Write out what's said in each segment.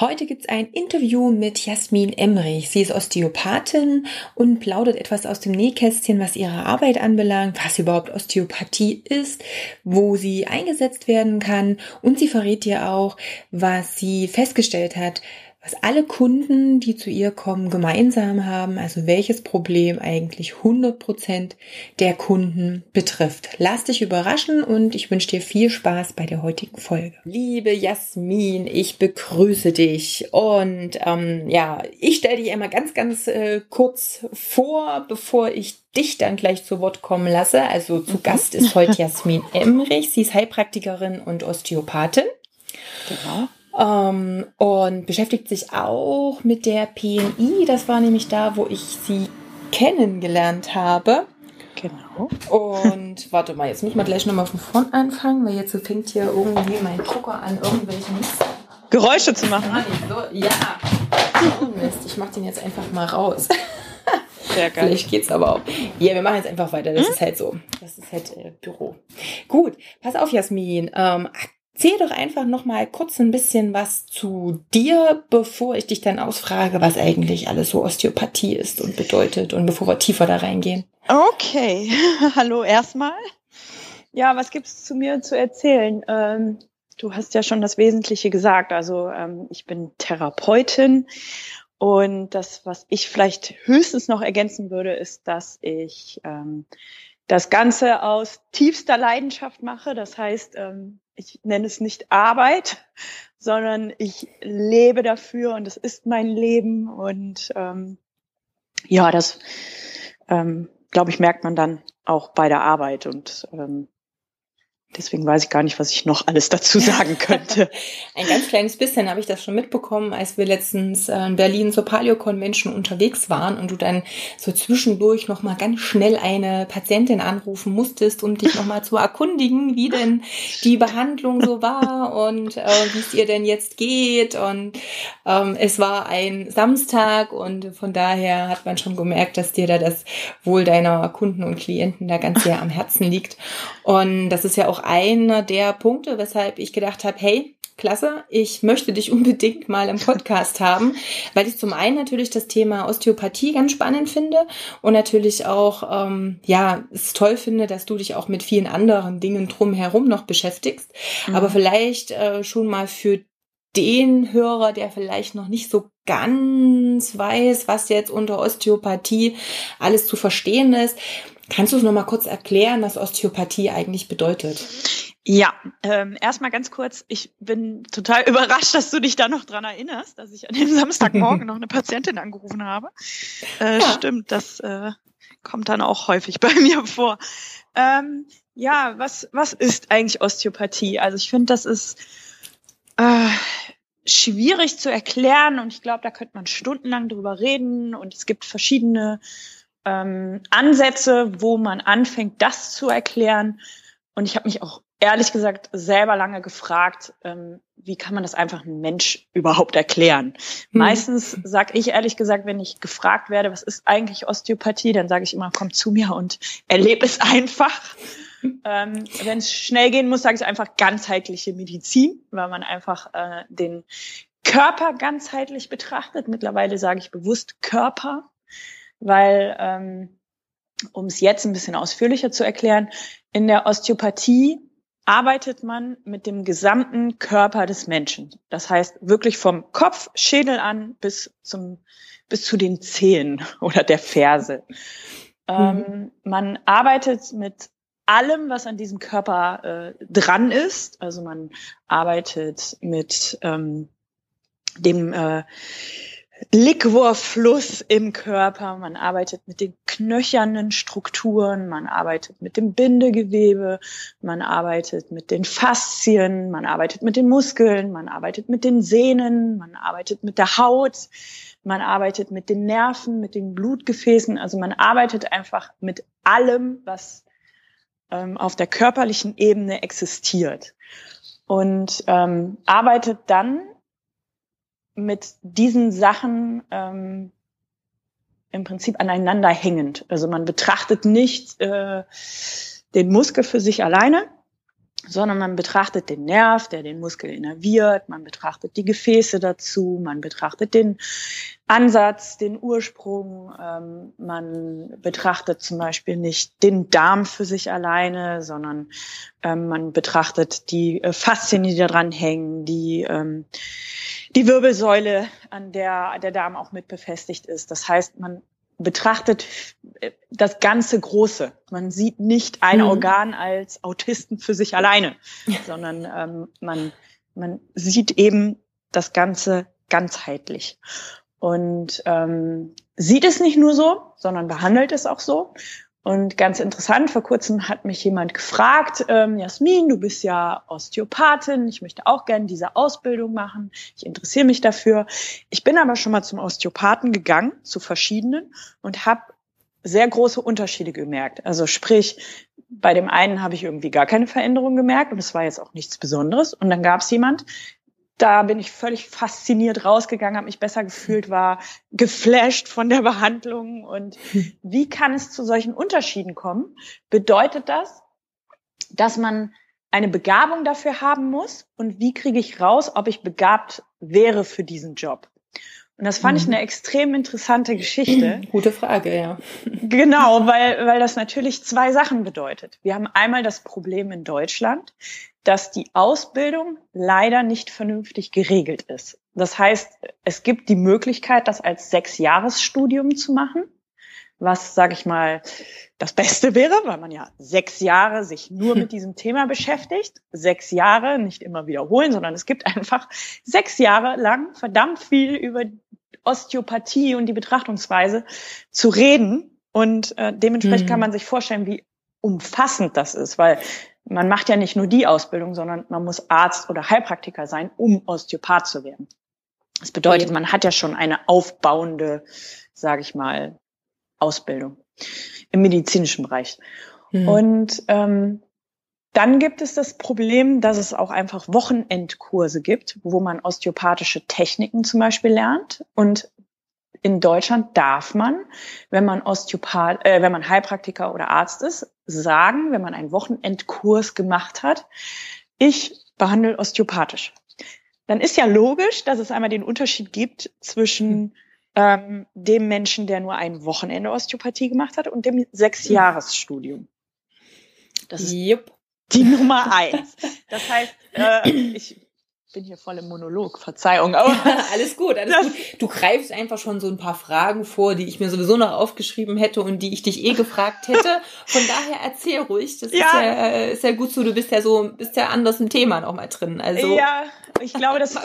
Heute gibt's ein Interview mit Jasmin Emrich. Sie ist Osteopathin und plaudert etwas aus dem Nähkästchen, was ihre Arbeit anbelangt, was überhaupt Osteopathie ist, wo sie eingesetzt werden kann und sie verrät dir auch, was sie festgestellt hat, was alle Kunden, die zu ihr kommen, gemeinsam haben, also welches Problem eigentlich 100 Prozent der Kunden betrifft. Lass dich überraschen und ich wünsche dir viel Spaß bei der heutigen Folge. Liebe Jasmin, ich begrüße dich und ähm, ja, ich stelle dich einmal ganz, ganz äh, kurz vor, bevor ich dich dann gleich zu Wort kommen lasse. Also zu mhm. Gast ist heute Jasmin Emrich. Sie ist Heilpraktikerin und Osteopathin. Genau ähm, und beschäftigt sich auch mit der PNI. Das war nämlich da, wo ich sie kennengelernt habe. Genau. Und warte mal, jetzt muss man gleich nochmal von vorn anfangen, weil jetzt fängt hier irgendwie mein Drucker an, irgendwelche Geräusche zu machen. So, ja. Oh Mist, ich mach den jetzt einfach mal raus. Sehr geil. Vielleicht geht's aber auch. Ja, wir machen jetzt einfach weiter. Das hm? ist halt so. Das ist halt äh, Büro. Gut, pass auf, Jasmin. Ähm, Erzähl doch einfach noch mal kurz ein bisschen was zu dir, bevor ich dich dann ausfrage, was eigentlich alles so Osteopathie ist und bedeutet und bevor wir tiefer da reingehen. Okay, hallo erstmal. Ja, was gibt's zu mir zu erzählen? Ähm, du hast ja schon das Wesentliche gesagt. Also ähm, ich bin Therapeutin und das, was ich vielleicht höchstens noch ergänzen würde, ist, dass ich ähm, das Ganze aus tiefster Leidenschaft mache. Das heißt, ähm, ich nenne es nicht Arbeit, sondern ich lebe dafür und es ist mein Leben und ähm, ja, das ähm, glaube ich merkt man dann auch bei der Arbeit und ähm, Deswegen weiß ich gar nicht, was ich noch alles dazu sagen könnte. Ein ganz kleines bisschen habe ich das schon mitbekommen, als wir letztens äh, in Berlin zur Paleo Convention unterwegs waren und du dann so zwischendurch noch mal ganz schnell eine Patientin anrufen musstest, um dich noch mal zu erkundigen, wie denn die Behandlung so war und äh, wie es ihr denn jetzt geht. Und ähm, es war ein Samstag und von daher hat man schon gemerkt, dass dir da das Wohl deiner Kunden und Klienten da ganz sehr am Herzen liegt. Und das ist ja auch einer der Punkte, weshalb ich gedacht habe, hey, klasse, ich möchte dich unbedingt mal im Podcast haben, weil ich zum einen natürlich das Thema Osteopathie ganz spannend finde und natürlich auch, ähm, ja, es toll finde, dass du dich auch mit vielen anderen Dingen drumherum noch beschäftigst. Mhm. Aber vielleicht äh, schon mal für den Hörer, der vielleicht noch nicht so ganz weiß, was jetzt unter Osteopathie alles zu verstehen ist, Kannst du es nochmal kurz erklären, was Osteopathie eigentlich bedeutet? Ja, ähm, erstmal ganz kurz, ich bin total überrascht, dass du dich da noch dran erinnerst, dass ich an dem Samstagmorgen noch eine Patientin angerufen habe. Äh, ja. Stimmt, das äh, kommt dann auch häufig bei mir vor. Ähm, ja, was, was ist eigentlich Osteopathie? Also ich finde, das ist äh, schwierig zu erklären und ich glaube, da könnte man stundenlang drüber reden und es gibt verschiedene ähm, Ansätze, wo man anfängt, das zu erklären. Und ich habe mich auch ehrlich gesagt selber lange gefragt, ähm, wie kann man das einfach einem Mensch überhaupt erklären? Mhm. Meistens sage ich ehrlich gesagt, wenn ich gefragt werde, was ist eigentlich Osteopathie, dann sage ich immer, komm zu mir und erlebe es einfach. Ähm, wenn es schnell gehen muss, sage ich einfach ganzheitliche Medizin, weil man einfach äh, den Körper ganzheitlich betrachtet. Mittlerweile sage ich bewusst Körper, weil, ähm, um es jetzt ein bisschen ausführlicher zu erklären, in der Osteopathie arbeitet man mit dem gesamten Körper des Menschen. Das heißt wirklich vom Kopf, Schädel an bis zum bis zu den Zehen oder der Ferse. Ähm, mhm. Ähm, man arbeitet mit allem, was an diesem Körper äh, dran ist. Also man arbeitet mit ähm, dem äh, Liquorfluss im Körper, man arbeitet mit den knöchernen Strukturen, man arbeitet mit dem Bindegewebe, man arbeitet mit den Faszien, man arbeitet mit den Muskeln, man arbeitet mit den Sehnen, man arbeitet mit der Haut, man arbeitet mit den Nerven, mit den Blutgefäßen, also man arbeitet einfach mit allem, was ähm, auf der körperlichen Ebene existiert. und ähm, arbeitet dann mit diesen Sachen ähm, im Prinzip aneinander hängend. Also man betrachtet nicht äh, den Muskel für sich alleine, sondern man betrachtet den Nerv, der den Muskel innerviert, man betrachtet die Gefäße dazu, man betrachtet den Ansatz, den Ursprung, ähm, man betrachtet zum Beispiel nicht den Darm für sich alleine, sondern ähm, man betrachtet die äh, Faszien, die da dran hängen, die, ähm, die Wirbelsäule, an der der Darm auch mit befestigt ist. Das heißt, man betrachtet das ganze Große. Man sieht nicht ein mhm. Organ als Autisten für sich alleine, sondern ähm, man, man sieht eben das Ganze ganzheitlich. Und ähm, sieht es nicht nur so, sondern behandelt es auch so. Und ganz interessant, vor kurzem hat mich jemand gefragt, ähm, Jasmin, du bist ja Osteopathin, ich möchte auch gerne diese Ausbildung machen, ich interessiere mich dafür. Ich bin aber schon mal zum Osteopathen gegangen, zu verschiedenen, und habe sehr große Unterschiede gemerkt. Also sprich, bei dem einen habe ich irgendwie gar keine Veränderung gemerkt und es war jetzt auch nichts Besonderes. Und dann gab es jemand, da bin ich völlig fasziniert rausgegangen, habe mich besser gefühlt, war geflasht von der Behandlung. Und wie kann es zu solchen Unterschieden kommen? Bedeutet das, dass man eine Begabung dafür haben muss? Und wie kriege ich raus, ob ich begabt wäre für diesen Job? Und das fand mhm. ich eine extrem interessante Geschichte. Gute Frage, ja. Genau, weil, weil das natürlich zwei Sachen bedeutet. Wir haben einmal das Problem in Deutschland, dass die Ausbildung leider nicht vernünftig geregelt ist. Das heißt, es gibt die Möglichkeit, das als Sechsjahresstudium zu machen, was, sage ich mal, das Beste wäre, weil man ja sechs Jahre sich nur mit diesem Thema beschäftigt. Sechs Jahre, nicht immer wiederholen, sondern es gibt einfach sechs Jahre lang verdammt viel über Osteopathie und die Betrachtungsweise zu reden. Und äh, dementsprechend mhm. kann man sich vorstellen, wie umfassend das ist, weil man macht ja nicht nur die Ausbildung, sondern man muss Arzt oder Heilpraktiker sein, um Osteopath zu werden. Das bedeutet, man hat ja schon eine aufbauende, sage ich mal, Ausbildung im medizinischen Bereich. Mhm. Und ähm, dann gibt es das Problem, dass es auch einfach Wochenendkurse gibt, wo man osteopathische Techniken zum Beispiel lernt. Und in Deutschland darf man, wenn man Osteopath, äh, wenn man Heilpraktiker oder Arzt ist, sagen, wenn man einen Wochenendkurs gemacht hat, ich behandle osteopathisch. Dann ist ja logisch, dass es einmal den Unterschied gibt zwischen ähm, dem Menschen, der nur ein Wochenende Osteopathie gemacht hat und dem Sechsjahresstudium. Das ist yep. die Nummer eins. Das heißt, äh, ich bin hier voll im Monolog, Verzeihung. Aber alles gut, alles gut. Du greifst einfach schon so ein paar Fragen vor, die ich mir sowieso noch aufgeschrieben hätte und die ich dich eh gefragt hätte. Von daher erzähl ruhig. Das ja. Ist, ja, ist ja gut so. Du bist ja so, bist ja anders im Thema noch mal drin. Also ja, ich glaube, das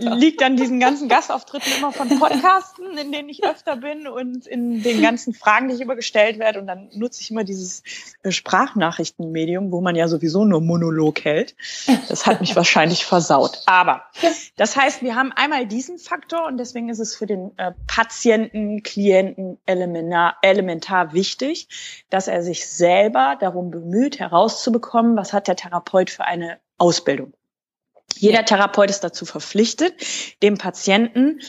liegt an diesen ganzen Gastauftritten immer von Podcasten, in denen ich öfter bin und in den ganzen Fragen, die ich immer gestellt werde. Und dann nutze ich immer dieses äh, Sprachnachrichtenmedium, wo man ja sowieso nur Monolog hält. Das hat mich wahrscheinlich versaut. Aber das heißt, wir haben einmal diesen Faktor und deswegen ist es für den äh, Patienten, Klienten elementar, elementar wichtig, dass er sich selber darum bemüht, herauszubekommen, was hat der Therapeut für eine Ausbildung. Jeder Therapeut ist dazu verpflichtet, dem Patienten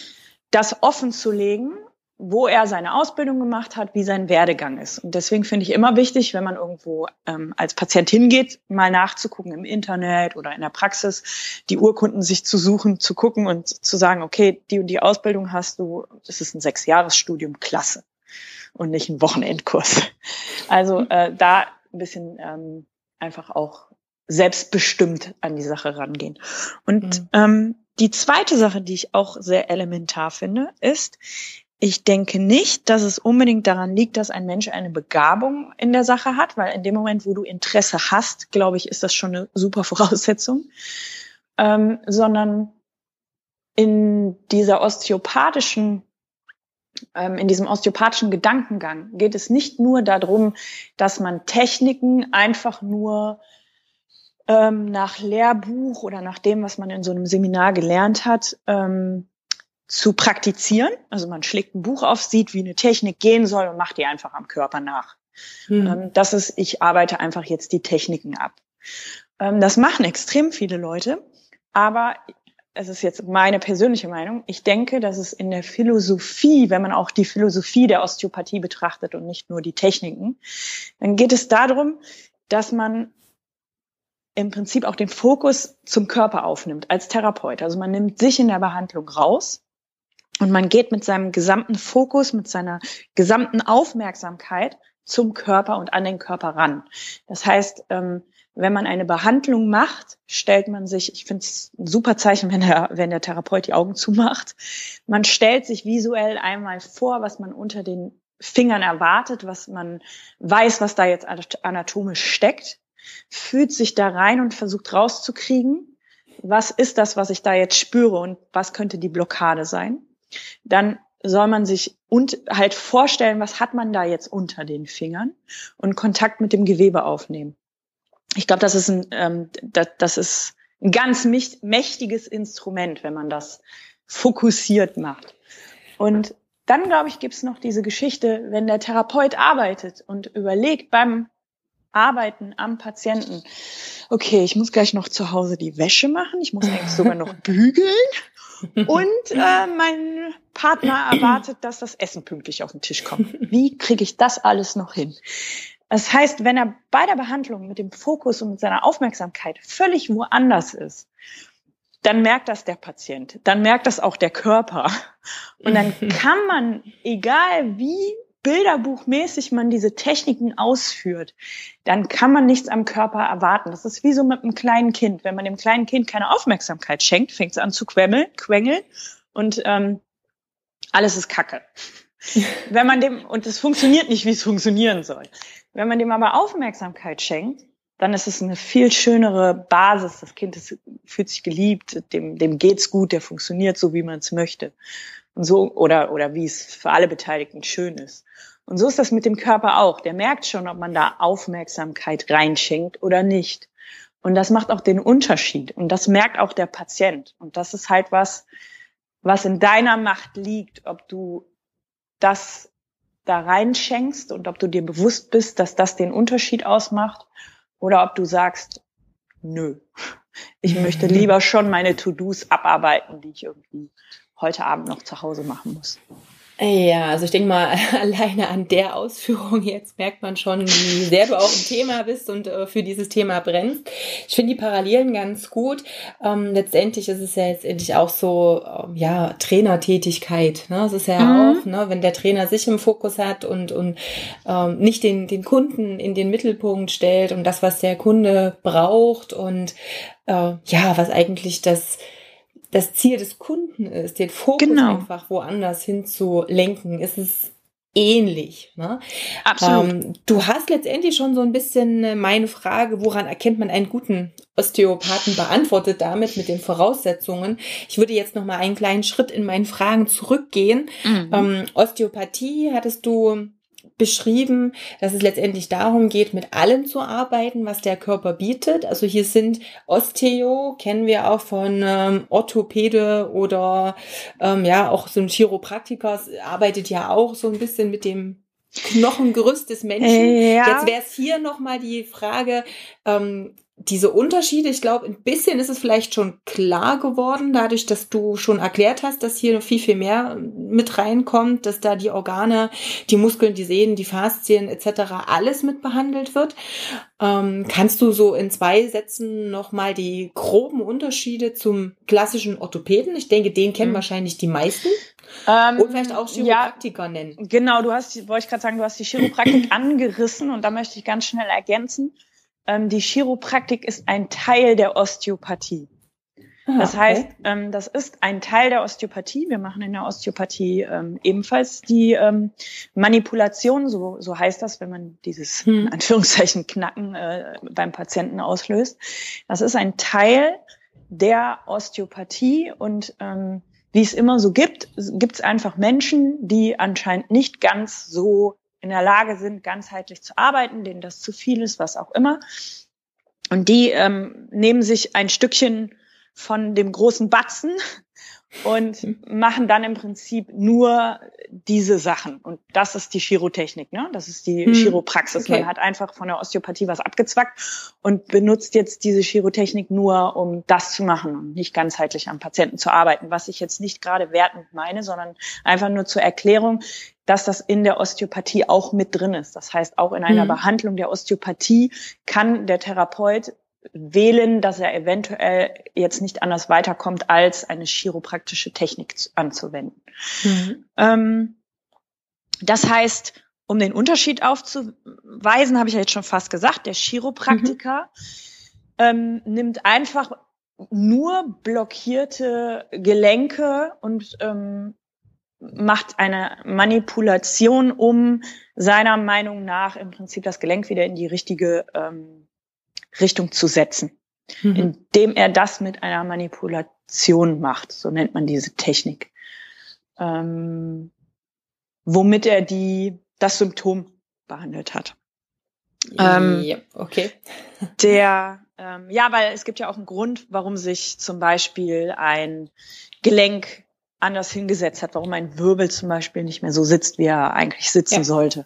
das offen zu legen, wo er seine Ausbildung gemacht hat, wie sein Werdegang ist. Und deswegen finde ich immer wichtig, wenn man irgendwo ähm, als Patient hingeht, mal nachzugucken im Internet oder in der Praxis, die Urkunden sich zu suchen, zu gucken und zu sagen, okay, die und die Ausbildung hast du, das ist ein Sechsjahresstudium, klasse. Und nicht ein Wochenendkurs. Also äh, da ein bisschen ähm, einfach auch selbstbestimmt an die Sache rangehen. Und mhm. ähm, die zweite Sache, die ich auch sehr elementar finde, ist, ich denke nicht, dass es unbedingt daran liegt, dass ein Mensch eine Begabung in der Sache hat, weil in dem Moment, wo du Interesse hast, glaube ich, ist das schon eine super Voraussetzung, ähm, sondern in dieser osteopathischen ähm, in diesem osteopathischen Gedankengang geht es nicht nur darum, dass man Techniken einfach nur ähm, nach Lehrbuch oder nach dem, was man in so einem Seminar gelernt hat, ähm, zu praktizieren. Also man schlägt ein Buch auf, sieht, wie eine Technik gehen soll und macht die einfach am Körper nach. Mhm. Das ist, ich arbeite einfach jetzt die Techniken ab. Ähm, das machen extrem viele Leute, aber es ist jetzt meine persönliche Meinung, ich denke, dass es in der Philosophie, wenn man auch die Philosophie der Osteopathie betrachtet und nicht nur die Techniken, dann geht es darum, dass man im Prinzip auch den Fokus zum Körper aufnimmt als Therapeut. Also man nimmt sich in der Behandlung raus und man geht mit seinem gesamten Fokus, mit seiner gesamten Aufmerksamkeit zum Körper und an den Körper ran. Das heißt, ähm, wenn man eine Behandlung macht, stellt man sich, ich finde es ein super Zeichen, wenn der, wenn der Therapeut die Augen zumacht, man stellt sich visuell einmal vor, was man unter den Fingern erwartet, was man weiß, was da jetzt anatomisch steckt, fühlt sich da rein und versucht rauszukriegen, was ist das, was ich da jetzt spüre und was könnte die Blockade sein. Dann soll man sich und halt vorstellen, was hat man da jetzt unter den Fingern und Kontakt mit dem Gewebe aufnehmen ich glaube, das ist ein, ähm, das, das ist ein ganz mächtiges Instrument, wenn man das fokussiert macht. Und dann, glaube ich, gibt's noch diese Geschichte, wenn der Therapeut arbeitet und überlegt beim Arbeiten am Patienten, okay, ich muss gleich noch zu Hause die Wäsche machen, ich muss eigentlich sogar noch bügeln und äh, mein Partner erwartet, dass das Essen pünktlich auf den Tisch kommt. Wie kriege ich das alles noch hin? Das heißt, wenn er bei der Behandlung mit dem Fokus und mit seiner Aufmerksamkeit völlig woanders ist, dann merkt das der Patient, dann merkt das auch der Körper. Und dann kann man, egal wie bilderbuchmäßig man diese Techniken ausführt, dann kann man nichts am Körper erwarten. Das ist wie so mit einem kleinen Kind. Wenn man dem kleinen Kind keine Aufmerksamkeit schenkt, fängt es an zu quengeln, quengeln und ähm, alles ist Kacke. Wenn man dem, und es funktioniert nicht, wie es funktionieren soll. Wenn man dem aber Aufmerksamkeit schenkt, dann ist es eine viel schönere Basis. Das Kind ist, fühlt sich geliebt, dem, dem geht's gut, der funktioniert so, wie man es möchte. Und so, oder, oder wie es für alle Beteiligten schön ist. Und so ist das mit dem Körper auch. Der merkt schon, ob man da Aufmerksamkeit reinschenkt oder nicht. Und das macht auch den Unterschied. Und das merkt auch der Patient. Und das ist halt was, was in deiner Macht liegt, ob du das da reinschenkst und ob du dir bewusst bist, dass das den Unterschied ausmacht oder ob du sagst, nö, ich möchte lieber schon meine To-Dos abarbeiten, die ich irgendwie heute Abend noch zu Hause machen muss. Ja, also ich denke mal, alleine an der Ausführung jetzt merkt man schon, wie sehr du auch im Thema bist und äh, für dieses Thema brennst. Ich finde die Parallelen ganz gut. Ähm, letztendlich ist es ja letztendlich auch so, ähm, ja, Trainertätigkeit. Ne? Es ist ja mhm. auch, ne, wenn der Trainer sich im Fokus hat und, und ähm, nicht den, den Kunden in den Mittelpunkt stellt und das, was der Kunde braucht und äh, ja, was eigentlich das das Ziel des Kunden ist, den Fokus genau. einfach woanders hin zu lenken, ist es ähnlich. Ne? Absolut. Ähm, du hast letztendlich schon so ein bisschen äh, meine Frage, woran erkennt man einen guten Osteopathen beantwortet damit mit den Voraussetzungen. Ich würde jetzt noch mal einen kleinen Schritt in meinen Fragen zurückgehen. Mhm. Ähm, Osteopathie hattest du beschrieben, dass es letztendlich darum geht, mit allem zu arbeiten, was der Körper bietet. Also hier sind Osteo, kennen wir auch von ähm, Orthopäde oder ähm, ja, auch so ein Chiropraktiker arbeitet ja auch so ein bisschen mit dem Knochengerüst des Menschen. Ja. Jetzt wäre es hier nochmal die Frage, ähm, diese Unterschiede, ich glaube, ein bisschen ist es vielleicht schon klar geworden, dadurch, dass du schon erklärt hast, dass hier noch viel, viel mehr mit reinkommt, dass da die Organe, die Muskeln, die Sehnen, die Faszien etc. alles mit behandelt wird. Ähm, kannst du so in zwei Sätzen nochmal die groben Unterschiede zum klassischen Orthopäden? Ich denke, den kennen mhm. wahrscheinlich die meisten. Ähm, und vielleicht auch Chiropraktiker ja, nennen. Genau, du hast, wollte ich gerade sagen, du hast die Chiropraktik angerissen und da möchte ich ganz schnell ergänzen ähm, die Chiropraktik ist ein Teil der Osteopathie. Ah, das heißt, okay. ähm, das ist ein Teil der Osteopathie. Wir machen in der Osteopathie ähm, ebenfalls die ähm, Manipulation, so, so heißt das, wenn man dieses hm. Anführungszeichen Knacken äh, beim Patienten auslöst. Das ist ein Teil der Osteopathie und ähm, wie es immer so gibt, gibt es einfach Menschen, die anscheinend nicht ganz so in der Lage sind, ganzheitlich zu arbeiten, denen das zu viel ist, was auch immer. Und die ähm, nehmen sich ein Stückchen von dem großen Batzen und machen dann im Prinzip nur diese Sachen. Und das ist die Chirotechnik, ne? Das ist die hm. Chiropraxis. Okay. Man hat einfach von der Osteopathie was abgezwackt und benutzt jetzt diese Chirotechnik nur, um das zu machen und nicht ganzheitlich am Patienten zu arbeiten. Was ich jetzt nicht gerade wertend meine, sondern einfach nur zur Erklärung, dass das in der Osteopathie auch mit drin ist. Das heißt, auch in einer hm. Behandlung der Osteopathie kann der Therapeut wählen, dass er eventuell jetzt nicht anders weiterkommt, als eine chiropraktische Technik anzuwenden. Mhm. Ähm, das heißt, um den Unterschied aufzuweisen, habe ich ja jetzt schon fast gesagt, der Chiropraktiker mhm. ähm, nimmt einfach nur blockierte Gelenke und ähm, macht eine Manipulation, um seiner Meinung nach im Prinzip das Gelenk wieder in die richtige ähm, Richtung zu setzen, mhm. indem er das mit einer Manipulation macht. So nennt man diese Technik. Ähm, womit er die, das Symptom behandelt hat. Ähm, ja, okay. Der, ähm, ja, weil es gibt ja auch einen Grund, warum sich zum Beispiel ein Gelenk anders hingesetzt hat, warum ein Wirbel zum Beispiel nicht mehr so sitzt, wie er eigentlich sitzen ja. sollte.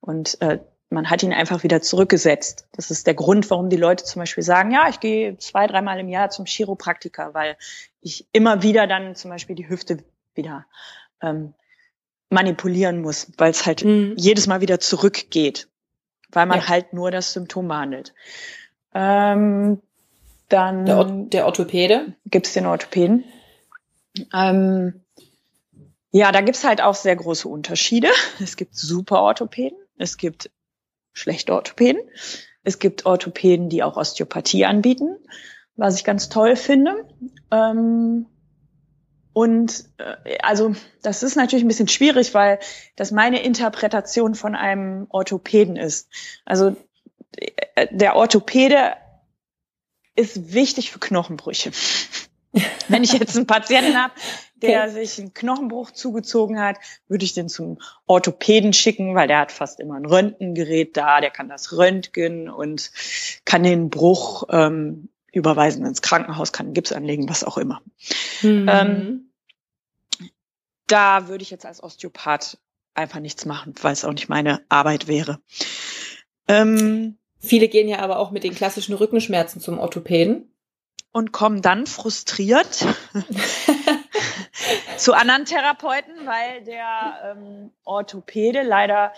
Und äh, man hat ihn einfach wieder zurückgesetzt. Das ist der Grund, warum die Leute zum Beispiel sagen, ja, ich gehe zwei, dreimal im Jahr zum Chiropraktiker, weil ich immer wieder dann zum Beispiel die Hüfte wieder ähm, manipulieren muss, weil es halt mhm. jedes Mal wieder zurückgeht, weil man ja. halt nur das Symptom behandelt. Ähm, dann der, der Orthopäde? Gibt's den Orthopäden? Ähm, ja, da gibt's halt auch sehr große Unterschiede. Es gibt super Orthopäden, es gibt schlechte Orthopäden. Es gibt Orthopäden, die auch Osteopathie anbieten, was ich ganz toll finde. Ähm, und äh, also das ist natürlich ein bisschen schwierig, weil das meine Interpretation von einem Orthopäden ist. Also äh, der Orthopäde ist wichtig für Knochenbrüche. Wenn ich jetzt einen Patienten habe, der okay. sich einen Knochenbruch zugezogen hat, würde ich den zum Orthopäden schicken, weil der hat fast immer ein Röntgengerät da, der kann das röntgen und kann den Bruch ähm, überweisen ins Krankenhaus, kann Gips anlegen, was auch immer. Mhm. Ähm, da würde ich jetzt als Osteopath einfach nichts machen, weil es auch nicht meine Arbeit wäre. Ähm, Viele gehen ja aber auch mit den klassischen Rückenschmerzen zum Orthopäden. Und kommen dann frustriert zu anderen Therapeuten, weil der ähm, Orthopäde leider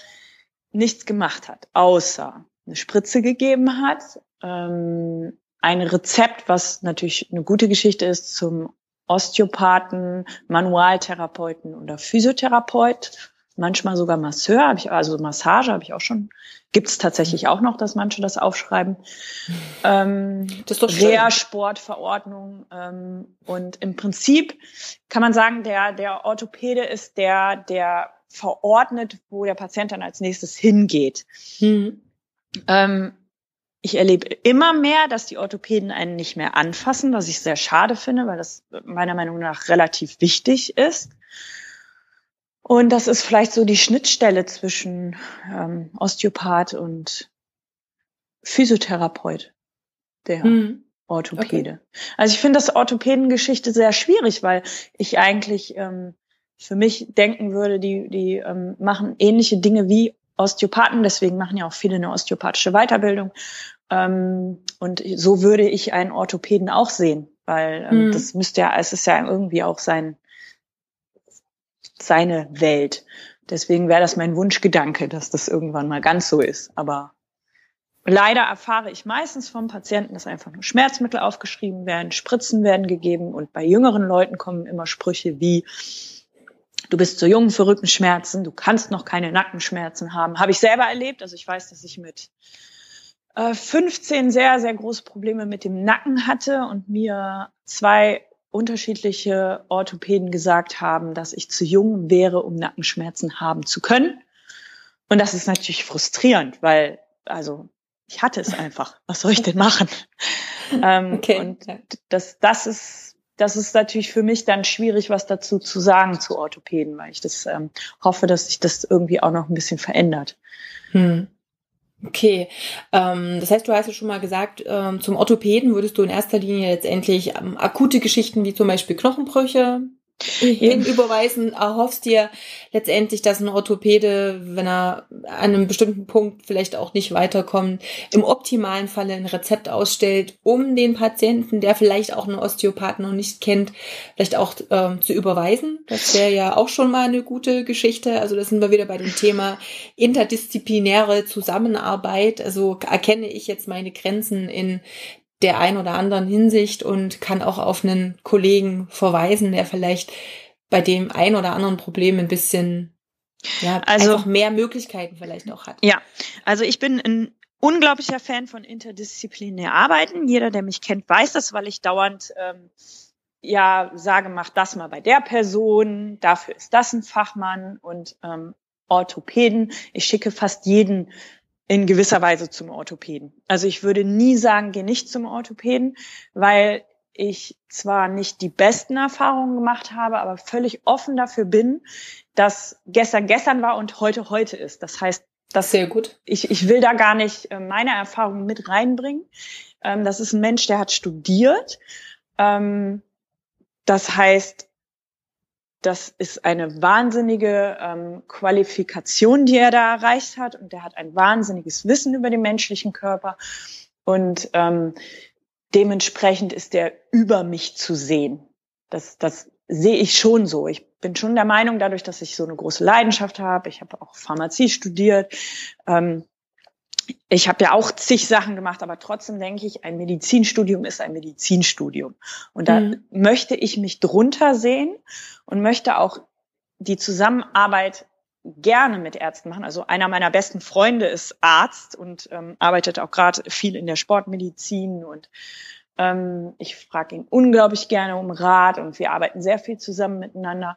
nichts gemacht hat, außer eine Spritze gegeben hat, ähm, ein Rezept, was natürlich eine gute Geschichte ist zum Osteopathen, Manualtherapeuten oder Physiotherapeut manchmal sogar Masseur, habe ich also Massage habe ich auch schon. Gibt es tatsächlich auch noch, dass manche das aufschreiben. Ähm, das ist doch schön. Sportverordnung ähm, und im Prinzip kann man sagen, der der Orthopäde ist der der verordnet, wo der Patient dann als nächstes hingeht. Mhm. Ähm, ich erlebe immer mehr, dass die Orthopäden einen nicht mehr anfassen, was ich sehr schade finde, weil das meiner Meinung nach relativ wichtig ist. Und das ist vielleicht so die Schnittstelle zwischen ähm, Osteopath und Physiotherapeut, der mhm. Orthopäde. Okay. Also ich finde das Orthopädengeschichte sehr schwierig, weil ich eigentlich ähm, für mich denken würde, die, die ähm, machen ähnliche Dinge wie Osteopathen, deswegen machen ja auch viele eine osteopathische Weiterbildung. Ähm, und so würde ich einen Orthopäden auch sehen, weil ähm, mhm. das müsste ja, es ist ja irgendwie auch sein seine Welt. Deswegen wäre das mein Wunschgedanke, dass das irgendwann mal ganz so ist. Aber leider erfahre ich meistens vom Patienten, dass einfach nur Schmerzmittel aufgeschrieben werden, Spritzen werden gegeben und bei jüngeren Leuten kommen immer Sprüche wie, du bist zu jung für Rückenschmerzen, du kannst noch keine Nackenschmerzen haben. Habe ich selber erlebt. Also ich weiß, dass ich mit 15 äh, sehr, sehr große Probleme mit dem Nacken hatte und mir zwei unterschiedliche Orthopäden gesagt haben, dass ich zu jung wäre, um Nackenschmerzen haben zu können. Und das ist natürlich frustrierend, weil, also, ich hatte es einfach. Was soll ich denn machen? ähm, okay. Und das, das ist, das ist natürlich für mich dann schwierig, was dazu zu sagen zu Orthopäden, weil ich das ähm, hoffe, dass sich das irgendwie auch noch ein bisschen verändert. Hm. Okay, ähm, das heißt, du hast ja schon mal gesagt, ähm, zum Orthopäden würdest du in erster Linie letztendlich ähm, akute Geschichten wie zum Beispiel Knochenbrüche, hinüberweisen, erhoffst dir letztendlich, dass ein Orthopäde, wenn er an einem bestimmten Punkt vielleicht auch nicht weiterkommt, im optimalen Falle ein Rezept ausstellt, um den Patienten, der vielleicht auch einen Osteopathen noch nicht kennt, vielleicht auch ähm, zu überweisen. Das wäre ja auch schon mal eine gute Geschichte. Also da sind wir wieder bei dem Thema interdisziplinäre Zusammenarbeit. Also erkenne ich jetzt meine Grenzen in der ein oder anderen Hinsicht und kann auch auf einen Kollegen verweisen, der vielleicht bei dem ein oder anderen Problem ein bisschen ja, also, einfach mehr Möglichkeiten vielleicht auch hat. Ja, also ich bin ein unglaublicher Fan von interdisziplinär arbeiten. Jeder, der mich kennt, weiß das, weil ich dauernd ähm, ja sage, mach das mal bei der Person, dafür ist das ein Fachmann und ähm, Orthopäden. Ich schicke fast jeden in gewisser Weise zum Orthopäden. Also ich würde nie sagen, geh nicht zum Orthopäden, weil ich zwar nicht die besten Erfahrungen gemacht habe, aber völlig offen dafür bin, dass gestern gestern war und heute heute ist. Das heißt, das sehr gut. Ich, ich will da gar nicht äh, meine Erfahrungen mit reinbringen. Ähm, das ist ein Mensch, der hat studiert. Ähm, das heißt, das ist eine wahnsinnige ähm, Qualifikation, die er da erreicht hat. Und er hat ein wahnsinniges Wissen über den menschlichen Körper. Und ähm, dementsprechend ist er über mich zu sehen. Das, das sehe ich schon so. Ich bin schon der Meinung, dadurch, dass ich so eine große Leidenschaft habe, ich habe auch Pharmazie studiert, ähm, ich habe ja auch zig Sachen gemacht, aber trotzdem denke ich, ein Medizinstudium ist ein Medizinstudium. Und da mhm. möchte ich mich drunter sehen und möchte auch die Zusammenarbeit gerne mit Ärzten machen. Also einer meiner besten Freunde ist Arzt und ähm, arbeitet auch gerade viel in der Sportmedizin und ähm, ich frage ihn unglaublich gerne um Rat und wir arbeiten sehr viel zusammen miteinander.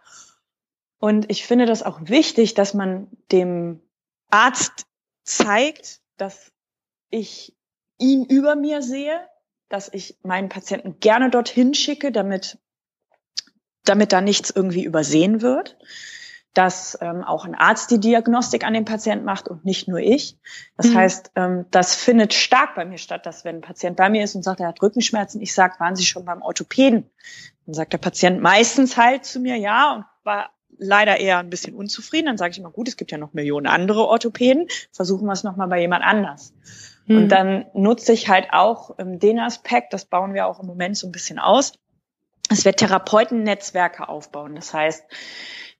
Und ich finde das auch wichtig, dass man dem Arzt zeigt, dass ich ihn über mir sehe, dass ich meinen Patienten gerne dorthin schicke, damit, damit da nichts irgendwie übersehen wird, dass ähm, auch ein Arzt die Diagnostik an den Patienten macht und nicht nur ich. Das mhm. heißt, ähm, das findet stark bei mir statt, dass wenn ein Patient bei mir ist und sagt, er hat Rückenschmerzen, ich sage, waren Sie schon beim Orthopäden? Dann sagt der Patient meistens halt zu mir, ja, und war leider eher ein bisschen unzufrieden. Dann sage ich immer, gut, es gibt ja noch Millionen andere Orthopäden, versuchen wir es nochmal bei jemand anders. Mhm. Und dann nutze ich halt auch ähm, den Aspekt, das bauen wir auch im Moment so ein bisschen aus, dass wir Therapeutennetzwerke aufbauen. Das heißt,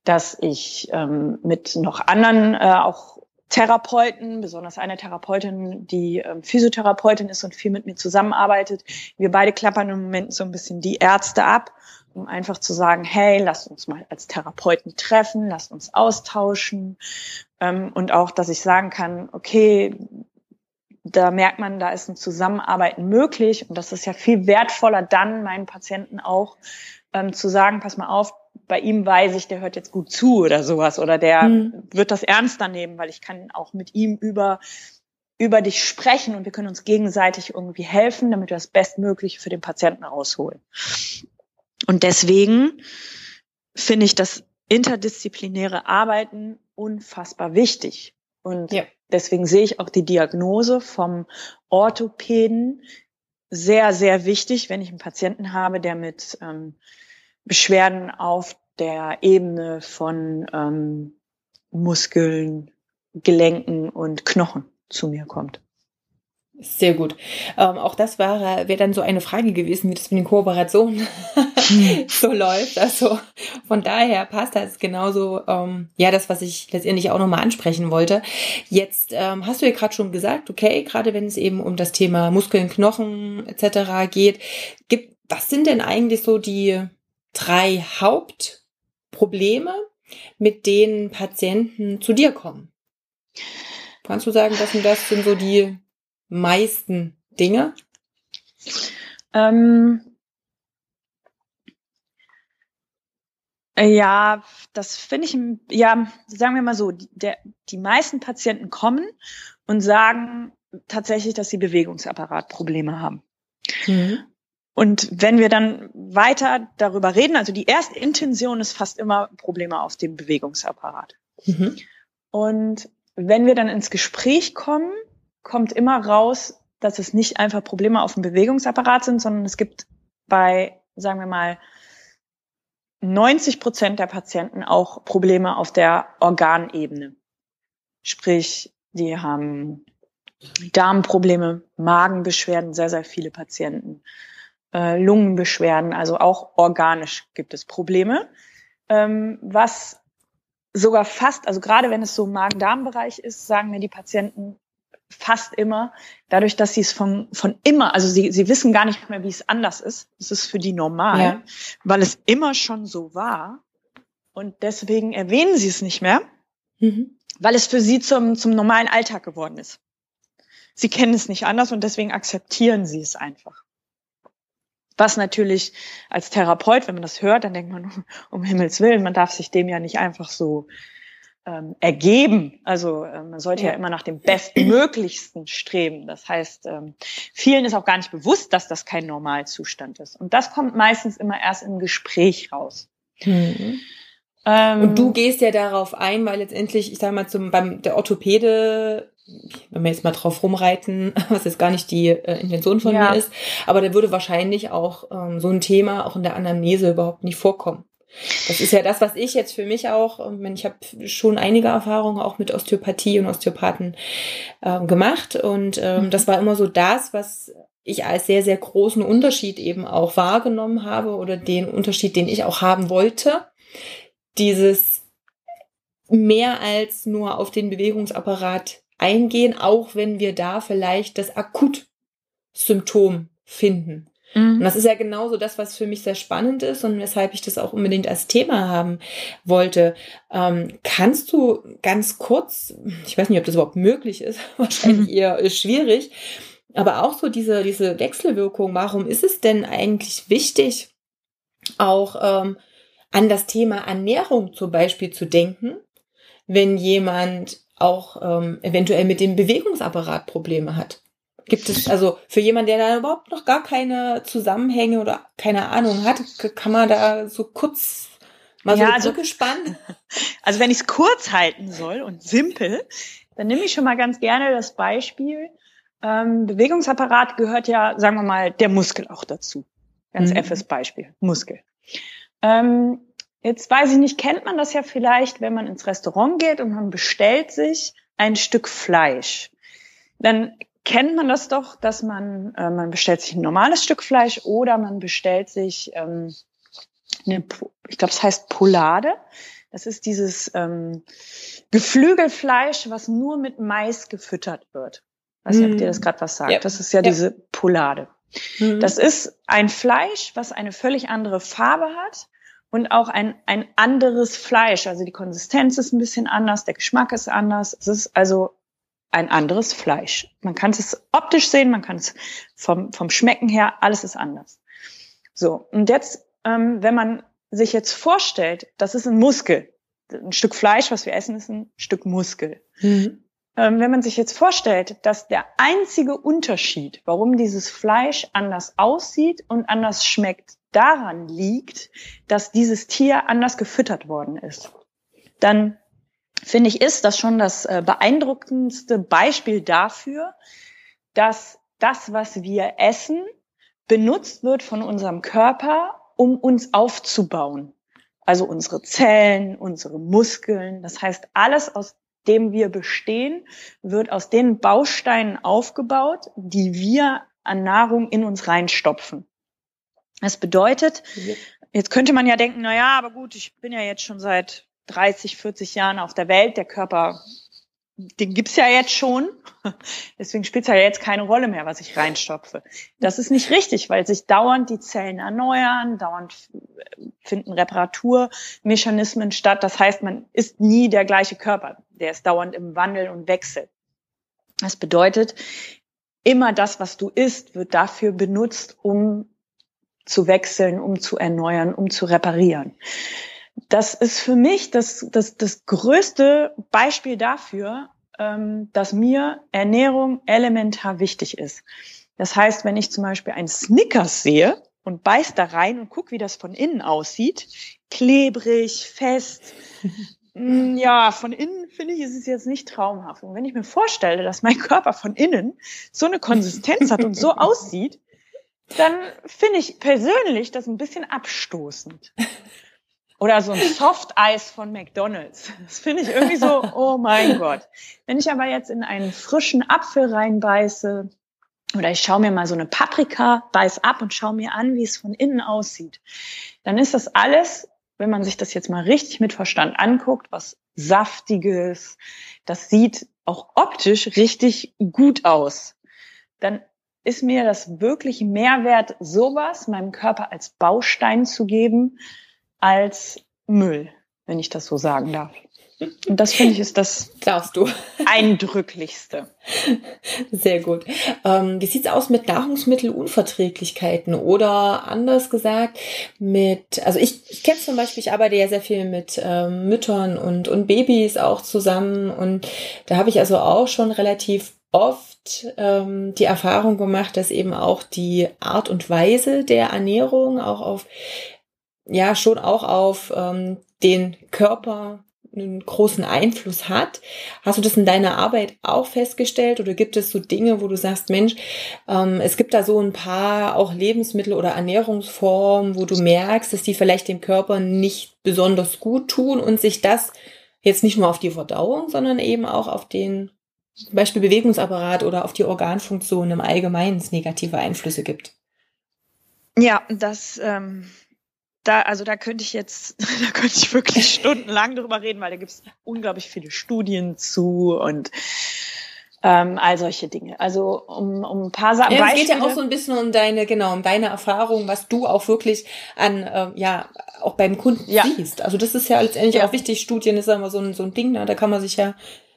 dass ich ähm, mit noch anderen äh, auch Therapeuten, besonders eine Therapeutin, die ähm, Physiotherapeutin ist und viel mit mir zusammenarbeitet. Wir beide klappern im Moment so ein bisschen die Ärzte ab um einfach zu sagen, hey, lasst uns mal als Therapeuten treffen, lasst uns austauschen ähm, und auch, dass ich sagen kann, okay, da merkt man, da ist ein Zusammenarbeiten möglich und das ist ja viel wertvoller dann meinen Patienten auch ähm, zu sagen, pass mal auf, bei ihm weiß ich, der hört jetzt gut zu oder sowas oder der mhm. wird das ernster nehmen, weil ich kann auch mit ihm über über dich sprechen und wir können uns gegenseitig irgendwie helfen, damit wir das Bestmögliche für den Patienten rausholen. Und deswegen finde ich das interdisziplinäre Arbeiten unfassbar wichtig. Und ja. deswegen sehe ich auch die Diagnose vom Orthopäden sehr, sehr wichtig, wenn ich einen Patienten habe, der mit ähm, Beschwerden auf der Ebene von ähm, Muskeln, Gelenken und Knochen zu mir kommt. Sehr gut. Ähm, auch das wäre wäre dann so eine Frage gewesen, wie das mit den Kooperationen so läuft. Also von daher passt das genauso. Ähm, ja, das, was ich letztendlich auch nochmal ansprechen wollte. Jetzt ähm, hast du ja gerade schon gesagt, okay, gerade wenn es eben um das Thema Muskeln, Knochen etc. geht, gibt, was sind denn eigentlich so die drei Hauptprobleme, mit denen Patienten zu dir kommen? Kannst du sagen, das und das sind so die meisten Dinge? Ähm, ja, das finde ich, ja, sagen wir mal so, der, die meisten Patienten kommen und sagen tatsächlich, dass sie Bewegungsapparatprobleme haben. Mhm. Und wenn wir dann weiter darüber reden, also die erste Intention ist fast immer Probleme auf dem Bewegungsapparat. Mhm. Und wenn wir dann ins Gespräch kommen, kommt immer raus, dass es nicht einfach Probleme auf dem Bewegungsapparat sind, sondern es gibt bei, sagen wir mal, 90 Prozent der Patienten auch Probleme auf der Organebene. Sprich, die haben Darmprobleme, Magenbeschwerden, sehr, sehr viele Patienten, äh, Lungenbeschwerden, also auch organisch gibt es Probleme. Ähm, was sogar fast, also gerade wenn es so Magen-Darm-Bereich ist, sagen mir die Patienten fast immer, dadurch, dass sie es von, von immer, also sie, sie wissen gar nicht mehr, wie es anders ist. Es ist für die normal, ja. weil es immer schon so war. Und deswegen erwähnen sie es nicht mehr, mhm. weil es für sie zum, zum normalen Alltag geworden ist. Sie kennen es nicht anders und deswegen akzeptieren sie es einfach. Was natürlich als Therapeut, wenn man das hört, dann denkt man, um Himmels Willen, man darf sich dem ja nicht einfach so ähm, ergeben. Also äh, man sollte ja. ja. immer nach dem Bestmöglichsten streben. Das heißt, ähm, vielen ist auch gar nicht bewusst, dass das kein Normalzustand ist. Und das kommt meistens immer erst im Gespräch raus. Mhm. Ähm, und du gehst ja darauf ein, weil letztendlich, ich sag mal, zum, beim der Orthopäde wenn wir jetzt mal drauf rumreiten, was jetzt gar nicht die äh, Intention von ja. mir ist, aber da würde wahrscheinlich auch ähm, so ein Thema auch in der Anamnese überhaupt nicht vorkommen. Das ist ja das, was ich jetzt für mich auch, ähm, ich habe schon einige Erfahrungen auch mit Osteopathie und Osteopathen ähm, gemacht und ähm, mhm. das war immer so das, was ich als sehr, sehr großen Unterschied eben auch wahrgenommen habe oder den Unterschied, den ich auch haben wollte. Dieses mehr als nur auf den Bewegungsapparat eingehen, auch wenn wir da vielleicht das Akutsymptom finden. Mhm. Und das ist ja genauso das, was für mich sehr spannend ist und weshalb ich das auch unbedingt als Thema haben wollte. Ähm, kannst du ganz kurz, ich weiß nicht, ob das überhaupt möglich ist, wahrscheinlich mhm. eher schwierig, aber auch so diese, diese Wechselwirkung, warum ist es denn eigentlich wichtig, auch ähm, an das Thema Ernährung zum Beispiel zu denken, wenn jemand auch ähm, eventuell mit dem Bewegungsapparat Probleme hat. Gibt es also für jemanden, der da überhaupt noch gar keine Zusammenhänge oder keine Ahnung hat, kann man da so kurz mal ja, so also, spannen? Also wenn ich es kurz halten soll und simpel, dann nehme ich schon mal ganz gerne das Beispiel. Ähm, Bewegungsapparat gehört ja, sagen wir mal, der Muskel auch dazu. Ganz mhm. effes Beispiel, Muskel. Ähm, Jetzt weiß ich nicht, kennt man das ja vielleicht, wenn man ins Restaurant geht und man bestellt sich ein Stück Fleisch. Dann kennt man das doch, dass man, äh, man bestellt sich ein normales Stück Fleisch oder man bestellt sich ähm, eine, ich glaube, es heißt Polade. Das ist dieses ähm, Geflügelfleisch, was nur mit Mais gefüttert wird. weiß nicht, ob dir das mm. gerade was sagt. Ja. Das ist ja, ja. diese Polade. Mhm. Das ist ein Fleisch, was eine völlig andere Farbe hat und auch ein, ein anderes Fleisch. Also die Konsistenz ist ein bisschen anders, der Geschmack ist anders. Es ist also ein anderes Fleisch. Man kann es optisch sehen, man kann es vom, vom Schmecken her, alles ist anders. So, und jetzt, ähm, wenn man sich jetzt vorstellt, das ist ein Muskel. Ein Stück Fleisch, was wir essen, ist ein Stück Muskel. Mhm. Ähm, wenn man sich jetzt vorstellt, dass der einzige Unterschied, warum dieses Fleisch anders aussieht und anders schmeckt, daran liegt, dass dieses Tier anders gefüttert worden ist, dann finde ich, ist das schon das äh, beeindruckendste Beispiel dafür, dass das, was wir essen, benutzt wird von unserem Körper, um uns aufzubauen. Also unsere Zellen, unsere Muskeln. Das heißt, alles, aus dem wir bestehen, wird aus den Bausteinen aufgebaut, die wir an Nahrung in uns reinstopfen. Das bedeutet, jetzt könnte man ja denken, na ja, aber gut, ich bin ja jetzt schon seit 30, 40 Jahren auf der Welt, der Körper, den gibt's ja jetzt schon, deswegen spielt's ja jetzt keine Rolle mehr, was ich reinstopfe. Das ist nicht richtig, weil sich dauernd die Zellen erneuern, dauernd finden Reparaturmechanismen statt. Das heißt, man ist nie der gleiche Körper, der ist dauernd im Wandel und Wechsel. Das bedeutet, immer das, was du isst, wird dafür benutzt, um zu wechseln, um zu erneuern, um zu reparieren. Das ist für mich das, das, das größte Beispiel dafür, ähm, dass mir Ernährung elementar wichtig ist. Das heißt, wenn ich zum Beispiel einen Snickers sehe und beiß da rein und guck, wie das von innen aussieht, klebrig, fest, Mm, ja, von innen finde ich, ist es jetzt nicht traumhaft. Und wenn ich mir vorstelle, dass mein Körper von innen so eine Konsistenz hat und so aussieht, dann finde ich persönlich das ein bisschen abstoßend. Oder so ein Soft-Eis von McDonald's. Das finde ich irgendwie so, oh mein Gott. Wenn ich aber jetzt in einen frischen Apfel reinbeiße, oder ich schaue mir mal so eine Paprika, beiß ab und schaue mir an, wie es von innen aussieht, dann ist das alles, wenn man sich das jetzt mal richtig mit Verstand anguckt, was saftiges, das sieht auch optisch richtig gut aus. Dann ist mir das wirklich Mehrwert, sowas meinem Körper als Baustein zu geben, als Müll, wenn ich das so sagen darf. Und das finde ich ist das Darfst du. eindrücklichste. Sehr gut. Ähm, wie sieht's aus mit Nahrungsmittelunverträglichkeiten oder anders gesagt mit, also ich, ich kenne zum Beispiel, ich arbeite ja sehr viel mit ähm, Müttern und, und Babys auch zusammen und da habe ich also auch schon relativ oft ähm, die Erfahrung gemacht, dass eben auch die Art und Weise der Ernährung auch auf ja schon auch auf ähm, den Körper einen großen Einfluss hat. Hast du das in deiner Arbeit auch festgestellt oder gibt es so Dinge, wo du sagst, Mensch, ähm, es gibt da so ein paar auch Lebensmittel oder Ernährungsformen, wo du merkst, dass die vielleicht dem Körper nicht besonders gut tun und sich das jetzt nicht nur auf die Verdauung, sondern eben auch auf den zum Beispiel Bewegungsapparat oder auf die Organfunktion im Allgemeinen negative Einflüsse gibt? Ja, das ähm, da, also da könnte ich jetzt, da könnte ich wirklich stundenlang drüber reden, weil da gibt es unglaublich viele Studien zu und ähm, all solche Dinge. Also um, um ein paar Sachen. Ja, es geht ja auch so ein bisschen um deine, genau, um deine Erfahrung, was du auch wirklich an, äh, ja, auch beim Kunden ja. siehst. Also das ist ja letztendlich ja. auch wichtig. Studien ist ja immer so ein, so ein Ding, ne? da kann man sich ja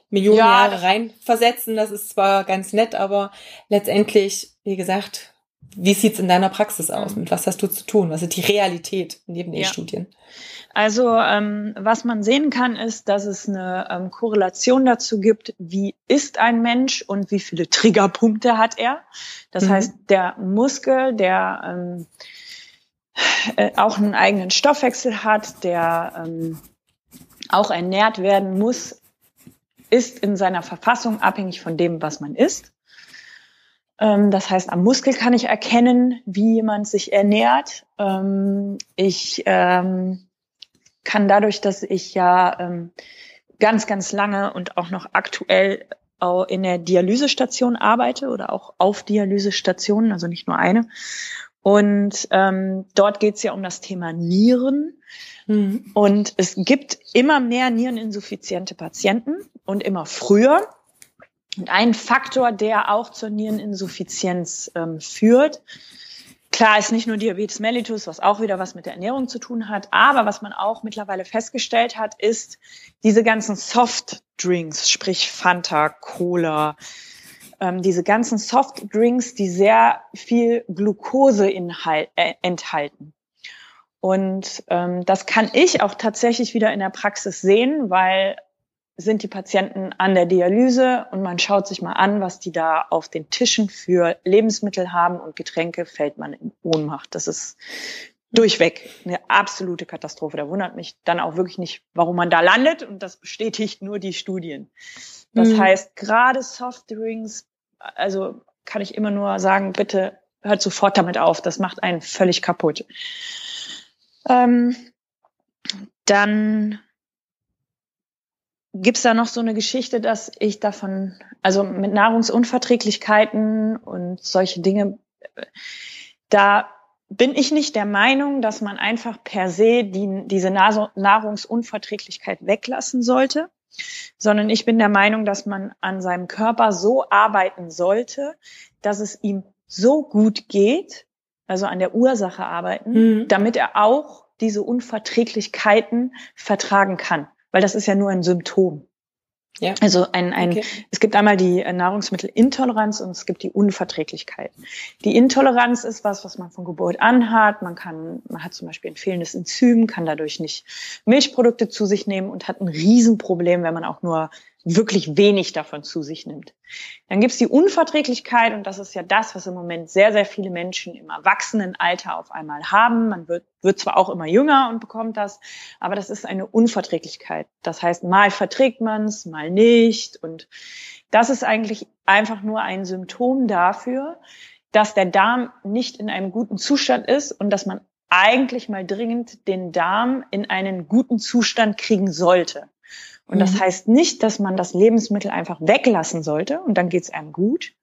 Millionen ja, Jahre reinversetzen. Das ist zwar ganz nett, aber letztendlich, wie gesagt, wie sieht's in deiner Praxis aus? Mit was hast du zu tun? Was ist die Realität neben den ja. Studien? Also ähm, was man sehen kann, ist, dass es eine ähm, Korrelation dazu gibt, wie ist ein Mensch und wie viele Triggerpunkte hat er. Das mhm. heißt, der Muskel, der ähm, äh, auch einen eigenen Stoffwechsel hat, der ähm, auch ernährt werden muss, ist in seiner Verfassung abhängig von dem, was man isst. Ähm, das heißt, am Muskel kann ich erkennen, wie jemand sich ernährt. Ähm, ich ähm, kann dadurch, dass ich ja ganz, ganz lange und auch noch aktuell in der Dialysestation arbeite oder auch auf Dialysestationen, also nicht nur eine. Und dort geht es ja um das Thema Nieren. Mhm. Und es gibt immer mehr niereninsuffiziente Patienten und immer früher. Und ein Faktor, der auch zur Niereninsuffizienz ähm, führt, klar ist nicht nur Diabetes mellitus, was auch wieder was mit der Ernährung zu tun hat, aber was man auch mittlerweile festgestellt hat, ist diese ganzen Softdrinks, sprich Fanta, Cola, ähm, diese ganzen Softdrinks, die sehr viel Glucose äh, enthalten. Und ähm, das kann ich auch tatsächlich wieder in der Praxis sehen, weil sind die Patienten an der Dialyse und man schaut sich mal an, was die da auf den Tischen für Lebensmittel haben und Getränke, fällt man in Ohnmacht. Das ist durchweg eine absolute Katastrophe. Da wundert mich dann auch wirklich nicht, warum man da landet und das bestätigt nur die Studien. Das mhm. heißt, gerade Softdrinks, also kann ich immer nur sagen, bitte hört sofort damit auf. Das macht einen völlig kaputt. Ähm, dann Gibt's da noch so eine Geschichte, dass ich davon, also mit Nahrungsunverträglichkeiten und solche Dinge, da bin ich nicht der Meinung, dass man einfach per se die, diese Nahrungsunverträglichkeit weglassen sollte, sondern ich bin der Meinung, dass man an seinem Körper so arbeiten sollte, dass es ihm so gut geht, also an der Ursache arbeiten, mhm. damit er auch diese Unverträglichkeiten vertragen kann weil das ist ja nur ein Symptom. Ja. Also ein, ein okay. es gibt einmal die äh, Nahrungsmittelintoleranz und es gibt die Unverträglichkeit. Die Intoleranz ist was, was man von Geburt an hat. Man kann, man hat zum Beispiel ein fehlendes Enzym, kann dadurch nicht Milchprodukte zu sich nehmen und hat ein Riesenproblem, wenn man auch nur wirklich wenig davon zu sich nimmt. Dann gibt's die Unverträglichkeit und das ist ja das, was im Moment sehr, sehr viele Menschen im Erwachsenenalter auf einmal haben. Man wird, wird zwar auch immer jünger und bekommt das, aber das ist eine Unverträglichkeit. Das heißt, mal verträgt man's, mal nicht und das ist eigentlich einfach nur ein Symptom dafür, dass der Darm nicht in einem guten Zustand ist und dass man eigentlich mal dringend den Darm in einen guten Zustand kriegen sollte. Und das mhm. heißt nicht, dass man das Lebensmittel einfach weglassen sollte und dann geht's einem gut.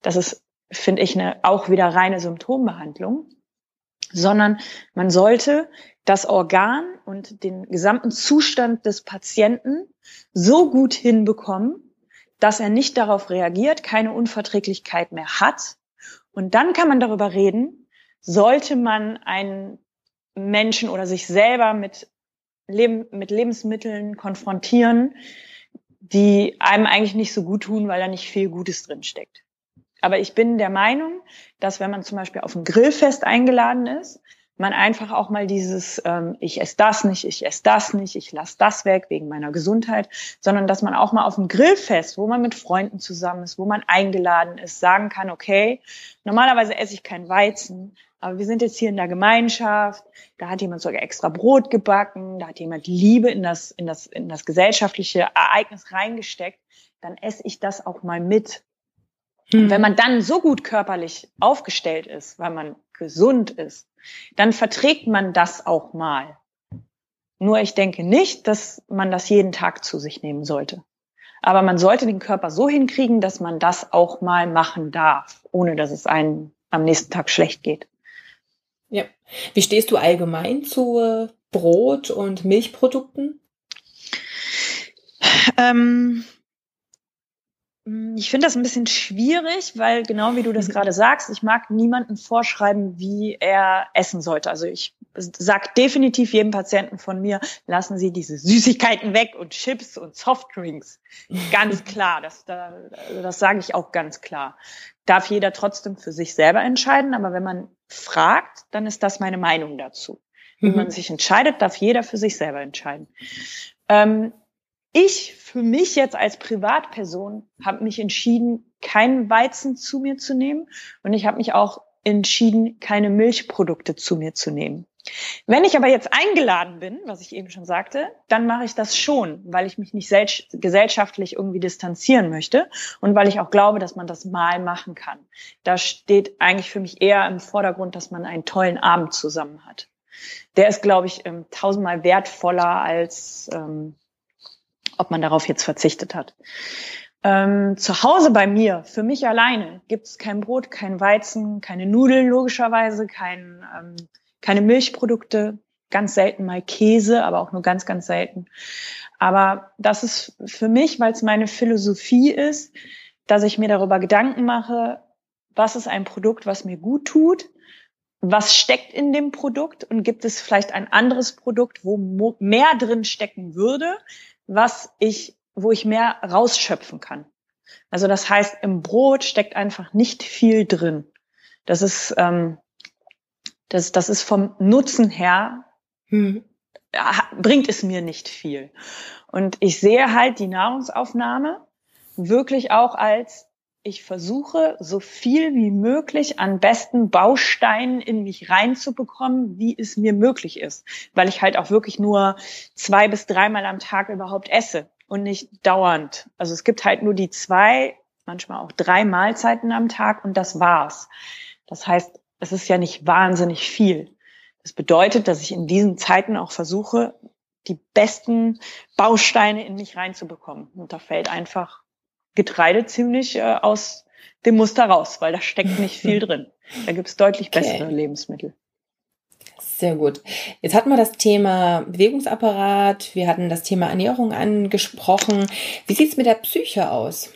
Das ist, finde ich, eine, auch wieder reine Symptombehandlung, sondern man sollte das Organ und den gesamten Zustand des Patienten so gut hinbekommen, dass er nicht darauf reagiert, keine Unverträglichkeit mehr hat. Und dann kann man darüber reden, sollte man einen Menschen oder sich selber mit Leben, mit Lebensmitteln konfrontieren, die einem eigentlich nicht so gut tun, weil da nicht viel Gutes drin steckt. Aber ich bin der Meinung, dass wenn man zum Beispiel auf ein Grillfest eingeladen ist, man einfach auch mal dieses, ähm, ich esse das nicht, ich esse das nicht, ich lasse das weg wegen meiner Gesundheit, sondern dass man auch mal auf dem Grillfest, wo man mit Freunden zusammen ist, wo man eingeladen ist, sagen kann, okay, normalerweise esse ich kein Weizen, aber wir sind jetzt hier in der Gemeinschaft, da hat jemand sogar extra Brot gebacken, da hat jemand Liebe in das, in das, in das gesellschaftliche Ereignis reingesteckt, dann esse ich das auch mal mit. Mhm. Und wenn man dann so gut körperlich aufgestellt ist, weil man gesund ist, dann verträgt man das auch mal. Nur ich denke nicht, dass man das jeden Tag zu sich nehmen sollte. Aber man sollte den Körper so hinkriegen, dass man das auch mal machen darf, ohne dass es einem am nächsten Tag schlecht geht. Ja. Wie stehst du allgemein zu Brot und Milchprodukten? Ähm, ich finde das ein bisschen schwierig, weil genau wie du das mhm. gerade sagst, ich mag niemanden vorschreiben, wie er essen sollte. Also ich sag definitiv jedem Patienten von mir, lassen Sie diese Süßigkeiten weg und Chips und Softdrinks. Ganz klar, das, also das sage ich auch ganz klar. Darf jeder trotzdem für sich selber entscheiden, aber wenn man fragt, dann ist das meine Meinung dazu. Wie mhm. man sich entscheidet, darf jeder für sich selber entscheiden. Ähm, ich für mich jetzt als Privatperson habe mich entschieden, keinen Weizen zu mir zu nehmen und ich habe mich auch entschieden, keine Milchprodukte zu mir zu nehmen. Wenn ich aber jetzt eingeladen bin, was ich eben schon sagte, dann mache ich das schon, weil ich mich nicht gesellschaftlich irgendwie distanzieren möchte und weil ich auch glaube, dass man das mal machen kann. Da steht eigentlich für mich eher im Vordergrund, dass man einen tollen Abend zusammen hat. Der ist, glaube ich, ähm, tausendmal wertvoller als ähm, ob man darauf jetzt verzichtet hat. Ähm, zu Hause bei mir, für mich alleine, gibt es kein Brot, kein Weizen, keine Nudeln logischerweise, kein, ähm, keine Milchprodukte, ganz selten mal Käse, aber auch nur ganz, ganz selten. Aber das ist für mich, weil es meine Philosophie ist, dass ich mir darüber Gedanken mache, was ist ein Produkt, was mir gut tut, was steckt in dem Produkt und gibt es vielleicht ein anderes Produkt, wo mehr drin stecken würde, was ich, wo ich mehr rausschöpfen kann. Also das heißt, im Brot steckt einfach nicht viel drin. Das ist, ähm, das, das ist vom Nutzen her, hm. bringt es mir nicht viel. Und ich sehe halt die Nahrungsaufnahme wirklich auch als ich versuche, so viel wie möglich an besten Bausteinen in mich reinzubekommen, wie es mir möglich ist. Weil ich halt auch wirklich nur zwei bis dreimal am Tag überhaupt esse und nicht dauernd. Also es gibt halt nur die zwei, manchmal auch drei Mahlzeiten am Tag und das war's. Das heißt, es ist ja nicht wahnsinnig viel. Das bedeutet, dass ich in diesen Zeiten auch versuche, die besten Bausteine in mich reinzubekommen. Und da fällt einfach Getreide ziemlich äh, aus dem Muster raus, weil da steckt nicht viel drin. Da gibt's deutlich bessere okay. Lebensmittel. Sehr gut. Jetzt hatten wir das Thema Bewegungsapparat, wir hatten das Thema Ernährung angesprochen. Wie sieht's mit der Psyche aus?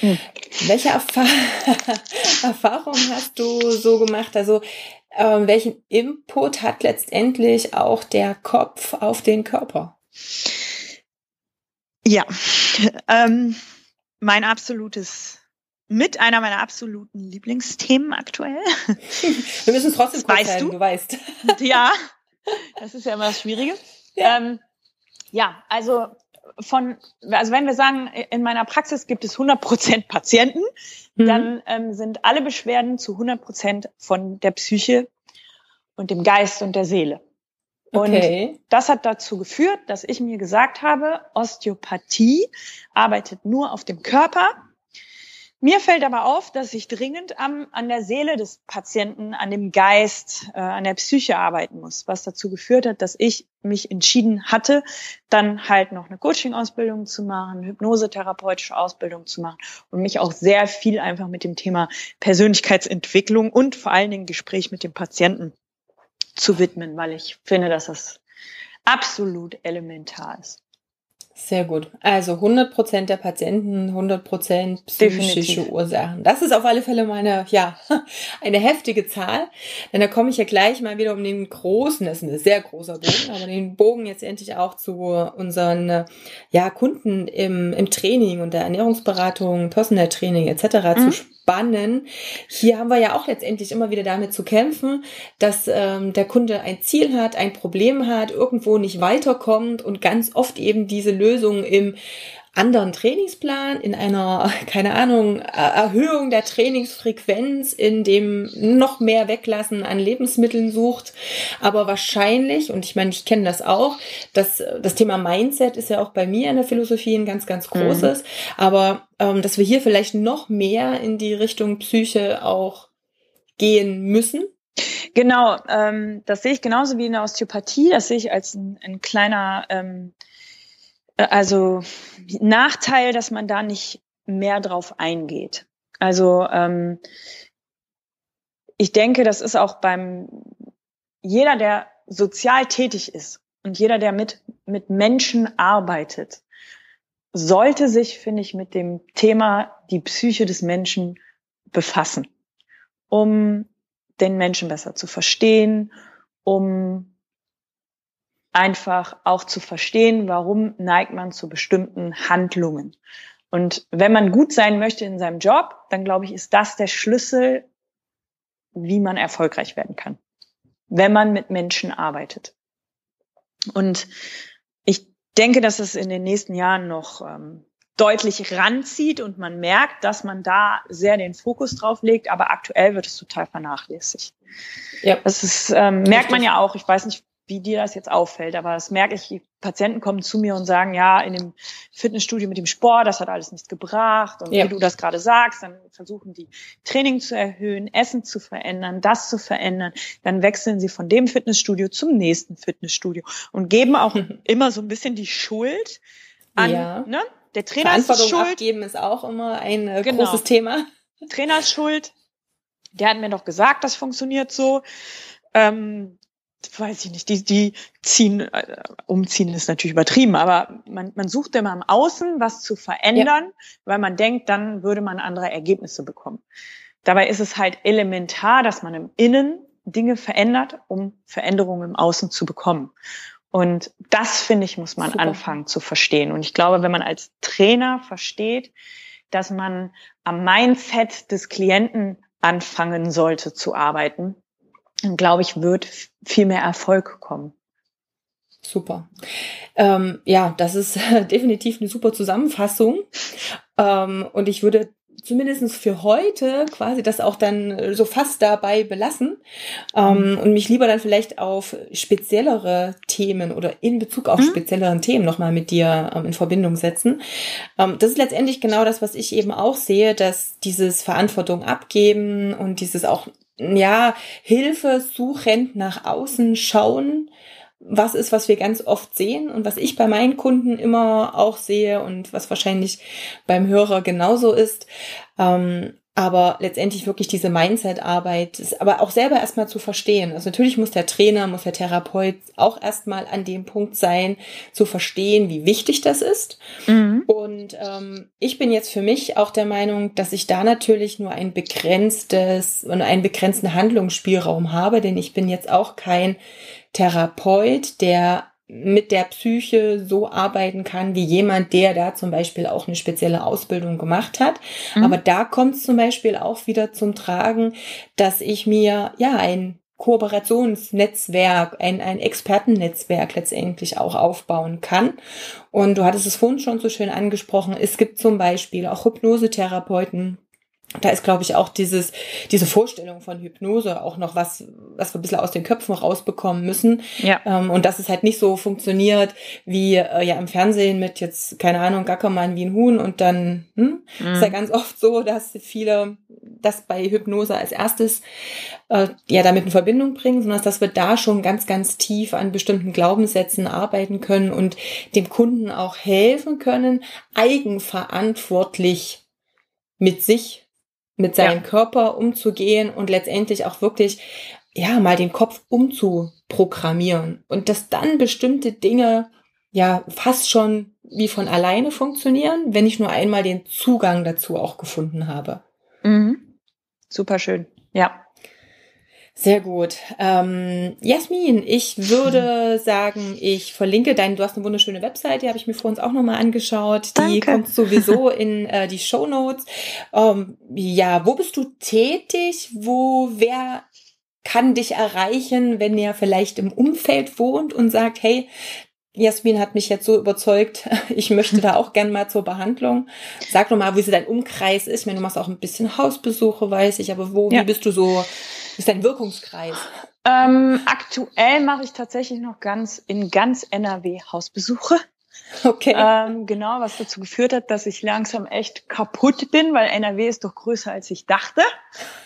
Hm. Welche Erfahr Erfahrung hast du so gemacht? Also äh, welchen Input hat letztendlich auch der Kopf auf den Körper? Ja, ähm, mein absolutes mit einer meiner absoluten Lieblingsthemen aktuell. Wir müssen es trotzdem kurz weißt du? du weißt. Ja, das ist ja immer das Schwierige. Ja, ähm, ja also von, also wenn wir sagen, in meiner Praxis gibt es 100 Prozent Patienten, mhm. dann ähm, sind alle Beschwerden zu 100 Prozent von der Psyche und dem Geist und der Seele. Und okay. das hat dazu geführt, dass ich mir gesagt habe, Osteopathie arbeitet nur auf dem Körper mir fällt aber auf, dass ich dringend am, an der Seele des Patienten, an dem Geist, äh, an der Psyche arbeiten muss, was dazu geführt hat, dass ich mich entschieden hatte, dann halt noch eine Coaching-Ausbildung zu machen, hypnosetherapeutische Ausbildung zu machen und mich auch sehr viel einfach mit dem Thema Persönlichkeitsentwicklung und vor allen Dingen Gespräch mit dem Patienten zu widmen, weil ich finde, dass das absolut elementar ist. Sehr gut. Also 100 Prozent der Patienten, 100 Prozent psychische Definitiv. Ursachen. Das ist auf alle Fälle meine, ja, eine heftige Zahl. Denn da komme ich ja gleich mal wieder um den großen, das ist ein sehr großer Bogen, aber den Bogen jetzt endlich auch zu unseren, ja, Kunden im, im Training und der Ernährungsberatung, Personal Training etc. Mhm. zu spannen. Hier haben wir ja auch letztendlich immer wieder damit zu kämpfen, dass ähm, der Kunde ein Ziel hat, ein Problem hat, irgendwo nicht weiterkommt und ganz oft eben diese Lösung im anderen Trainingsplan, in einer, keine Ahnung, Erhöhung der Trainingsfrequenz, in dem noch mehr Weglassen an Lebensmitteln sucht. Aber wahrscheinlich, und ich meine, ich kenne das auch, dass das Thema Mindset ist ja auch bei mir in der Philosophie ein ganz, ganz großes. Mhm. Aber ähm, dass wir hier vielleicht noch mehr in die Richtung Psyche auch gehen müssen. Genau, ähm, das sehe ich genauso wie in der Osteopathie. Das sehe ich als ein, ein kleiner ähm, äh, also Nachteil, dass man da nicht mehr drauf eingeht. Also ähm, ich denke, das ist auch beim jeder, der sozial tätig ist und jeder, der mit mit Menschen arbeitet, sollte sich, finde ich, mit dem Thema die Psyche des Menschen befassen, um den Menschen besser zu verstehen, um einfach auch zu verstehen, warum neigt man zu bestimmten Handlungen. Und wenn man gut sein möchte in seinem Job, dann glaube ich, ist das der Schlüssel, wie man erfolgreich werden kann, wenn man mit Menschen arbeitet. Und ich denke, dass es in den nächsten Jahren noch ähm, deutlich ranzieht und man merkt, dass man da sehr den Fokus drauf legt, aber aktuell wird es total vernachlässigt. Ja. Das ist, ähm, merkt man ja auch, ich weiß nicht, wie dir das jetzt auffällt. Aber das merke ich, die Patienten kommen zu mir und sagen, ja, in dem Fitnessstudio mit dem Sport, das hat alles nichts gebracht. Und ja. wie du das gerade sagst, dann versuchen die Training zu erhöhen, Essen zu verändern, das zu verändern. Dann wechseln sie von dem Fitnessstudio zum nächsten Fitnessstudio und geben auch immer so ein bisschen die Schuld an, ja. ne? Der Trainer ist schuld. abgeben ist auch immer ein äh, genau. großes Thema. Trainer ist schuld. Der hat mir doch gesagt, das funktioniert so. Ähm, weiß ich nicht, die, die ziehen, äh, umziehen ist natürlich übertrieben, aber man, man sucht immer im Außen was zu verändern, ja. weil man denkt, dann würde man andere Ergebnisse bekommen. Dabei ist es halt elementar, dass man im Innen Dinge verändert, um Veränderungen im Außen zu bekommen. Und das, finde ich, muss man Super. anfangen zu verstehen. Und ich glaube, wenn man als Trainer versteht, dass man am Mindset des Klienten anfangen sollte zu arbeiten, dann glaube ich, wird viel mehr Erfolg kommen. Super. Ähm, ja, das ist definitiv eine super Zusammenfassung. Ähm, und ich würde zumindest für heute quasi das auch dann so fast dabei belassen ähm, und mich lieber dann vielleicht auf speziellere Themen oder in Bezug auf mhm. spezielleren Themen nochmal mit dir ähm, in Verbindung setzen. Ähm, das ist letztendlich genau das, was ich eben auch sehe, dass dieses Verantwortung abgeben und dieses auch ja, Hilfe suchend nach außen schauen, was ist, was wir ganz oft sehen und was ich bei meinen Kunden immer auch sehe und was wahrscheinlich beim Hörer genauso ist. Ähm, aber letztendlich wirklich diese Mindset-Arbeit, ist aber auch selber erstmal zu verstehen. Also natürlich muss der Trainer, muss der Therapeut auch erstmal an dem Punkt sein, zu verstehen, wie wichtig das ist. Mhm. Und ähm, ich bin jetzt für mich auch der Meinung, dass ich da natürlich nur ein begrenztes und einen begrenzten Handlungsspielraum habe, denn ich bin jetzt auch kein Therapeut, der mit der Psyche so arbeiten kann wie jemand, der da zum Beispiel auch eine spezielle Ausbildung gemacht hat. Mhm. Aber da kommt es zum Beispiel auch wieder zum Tragen, dass ich mir ja ein Kooperationsnetzwerk, ein, ein Expertennetzwerk letztendlich auch aufbauen kann. Und du hattest es vorhin schon so schön angesprochen. Es gibt zum Beispiel auch Hypnosetherapeuten, da ist, glaube ich, auch dieses, diese Vorstellung von Hypnose auch noch was, was wir ein bisschen aus den Köpfen rausbekommen müssen. Ja. Ähm, und dass es halt nicht so funktioniert wie äh, ja im Fernsehen mit jetzt, keine Ahnung, Gackermann wie ein Huhn und dann hm, mhm. ist ja ganz oft so, dass viele das bei Hypnose als erstes äh, ja damit in Verbindung bringen, sondern dass wir da schon ganz, ganz tief an bestimmten Glaubenssätzen arbeiten können und dem Kunden auch helfen können, eigenverantwortlich mit sich mit seinem ja. Körper umzugehen und letztendlich auch wirklich, ja, mal den Kopf umzuprogrammieren und dass dann bestimmte Dinge ja fast schon wie von alleine funktionieren, wenn ich nur einmal den Zugang dazu auch gefunden habe. Mhm. Super schön. Ja. Sehr gut. Ähm, Jasmin, ich würde sagen, ich verlinke deinen, du hast eine wunderschöne Website, die habe ich mir vor uns auch nochmal angeschaut. Die Danke. kommt sowieso in äh, die Show Notes. Ähm, ja, wo bist du tätig? Wo, wer kann dich erreichen, wenn er vielleicht im Umfeld wohnt und sagt, hey, Jasmin hat mich jetzt so überzeugt, ich möchte da auch gern mal zur Behandlung. Sag doch mal, wie so dein Umkreis ist. Ich meine, du machst auch ein bisschen Hausbesuche, weiß ich, aber wo, ja. wie bist du so, ist dein Wirkungskreis? Ähm, aktuell mache ich tatsächlich noch ganz in ganz NRW Hausbesuche. Okay. Ähm, genau, was dazu geführt hat, dass ich langsam echt kaputt bin, weil NRW ist doch größer als ich dachte.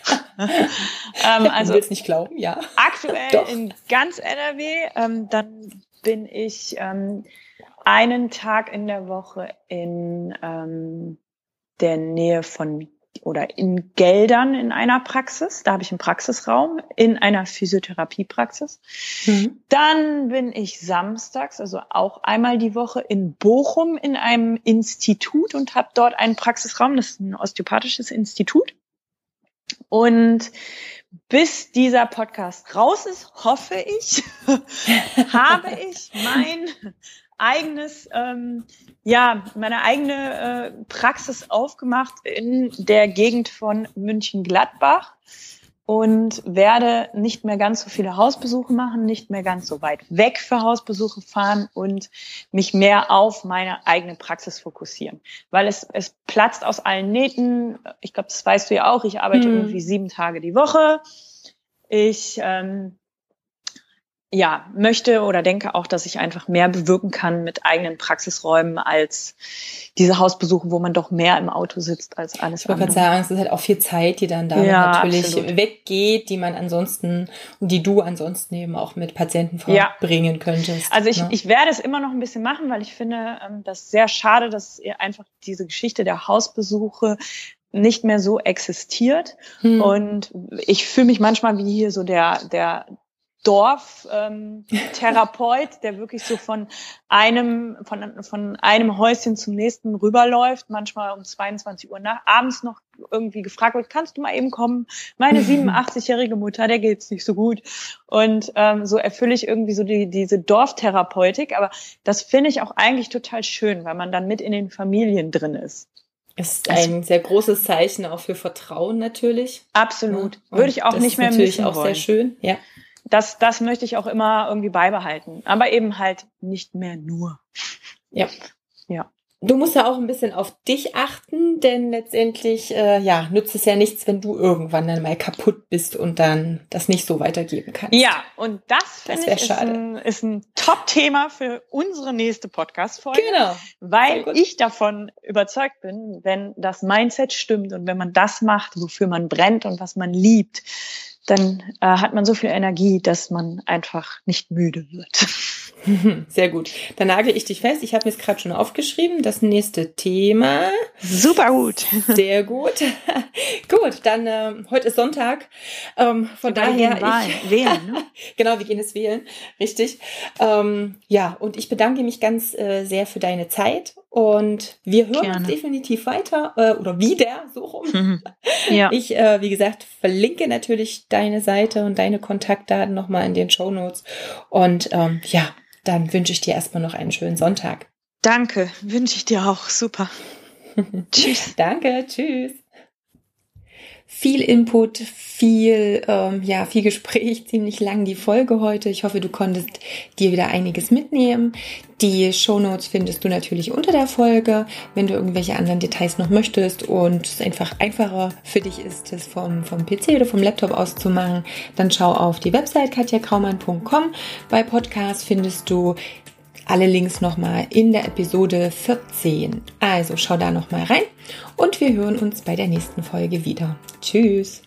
ähm, also du willst nicht glauben, ja. Aktuell doch. in ganz NRW. Ähm, dann bin ich ähm, einen Tag in der Woche in ähm, der Nähe von oder in Geldern in einer Praxis. Da habe ich einen Praxisraum in einer Physiotherapiepraxis. Mhm. Dann bin ich samstags, also auch einmal die Woche in Bochum in einem Institut und habe dort einen Praxisraum. Das ist ein osteopathisches Institut. Und bis dieser Podcast raus ist, hoffe ich, habe ich mein eigenes, ähm, ja, meine eigene äh, Praxis aufgemacht in der Gegend von München-Gladbach und werde nicht mehr ganz so viele Hausbesuche machen, nicht mehr ganz so weit weg für Hausbesuche fahren und mich mehr auf meine eigene Praxis fokussieren. Weil es, es platzt aus allen Nähten. Ich glaube, das weißt du ja auch. Ich arbeite hm. irgendwie sieben Tage die Woche. Ich ähm, ja, möchte oder denke auch, dass ich einfach mehr bewirken kann mit eigenen Praxisräumen als diese Hausbesuche, wo man doch mehr im Auto sitzt als alles ich andere. Ich sagen, es ist halt auch viel Zeit, die dann da ja, natürlich absolut. weggeht, die man ansonsten und die du ansonsten eben auch mit Patienten verbringen ja. könntest. Also ich, ne? ich werde es immer noch ein bisschen machen, weil ich finde ähm, das sehr schade, dass einfach diese Geschichte der Hausbesuche nicht mehr so existiert. Hm. Und ich fühle mich manchmal wie hier so der, der Dorftherapeut, ähm, der wirklich so von einem, von, von einem Häuschen zum nächsten rüberläuft, manchmal um 22 Uhr nach, abends noch irgendwie gefragt wird, kannst du mal eben kommen? Meine 87-jährige Mutter, der geht's nicht so gut. Und ähm, so erfülle ich irgendwie so die, diese Dorftherapeutik. Aber das finde ich auch eigentlich total schön, weil man dann mit in den Familien drin ist. Ist ein sehr großes Zeichen auch für Vertrauen natürlich. Absolut. Ja, Würde ich auch nicht mehr natürlich auch sehr schön, ja das, das möchte ich auch immer irgendwie beibehalten. Aber eben halt nicht mehr nur. Ja. Ja. Du musst ja auch ein bisschen auf dich achten, denn letztendlich äh, ja nützt es ja nichts, wenn du irgendwann dann mal kaputt bist und dann das nicht so weitergeben kannst. Ja, und das, das finde ich ist ein, ist ein Top-Thema für unsere nächste Podcast-Folge. Genau. Weil ich davon überzeugt bin, wenn das Mindset stimmt und wenn man das macht, wofür man brennt und was man liebt, dann äh, hat man so viel Energie, dass man einfach nicht müde wird. Sehr gut. Dann nagel ich dich fest. Ich habe mir es gerade schon aufgeschrieben. Das nächste Thema. Super gut. Sehr gut. gut, dann äh, heute ist Sonntag. Ähm, von wir daher. Ich, wählen, ne? genau, wir gehen es wählen. Richtig. Ähm, ja, und ich bedanke mich ganz äh, sehr für deine Zeit und wir hören Gerne. uns definitiv weiter äh, oder wieder so rum. Mhm. Ja. Ich, äh, wie gesagt, verlinke natürlich deine Seite und deine Kontaktdaten nochmal in den Show Notes. Und ähm, ja, dann wünsche ich dir erstmal noch einen schönen Sonntag. Danke, wünsche ich dir auch. Super. tschüss. Danke, tschüss. Viel Input, viel, ähm, ja, viel Gespräch, ziemlich lang die Folge heute. Ich hoffe, du konntest dir wieder einiges mitnehmen. Die Show Notes findest du natürlich unter der Folge, wenn du irgendwelche anderen Details noch möchtest und es einfach einfacher für dich ist, das vom, vom PC oder vom Laptop aus zu machen, dann schau auf die Website katjakraumann.com. Bei Podcast findest du alle Links nochmal in der Episode 14. Also schau da nochmal rein und wir hören uns bei der nächsten Folge wieder. Tschüss!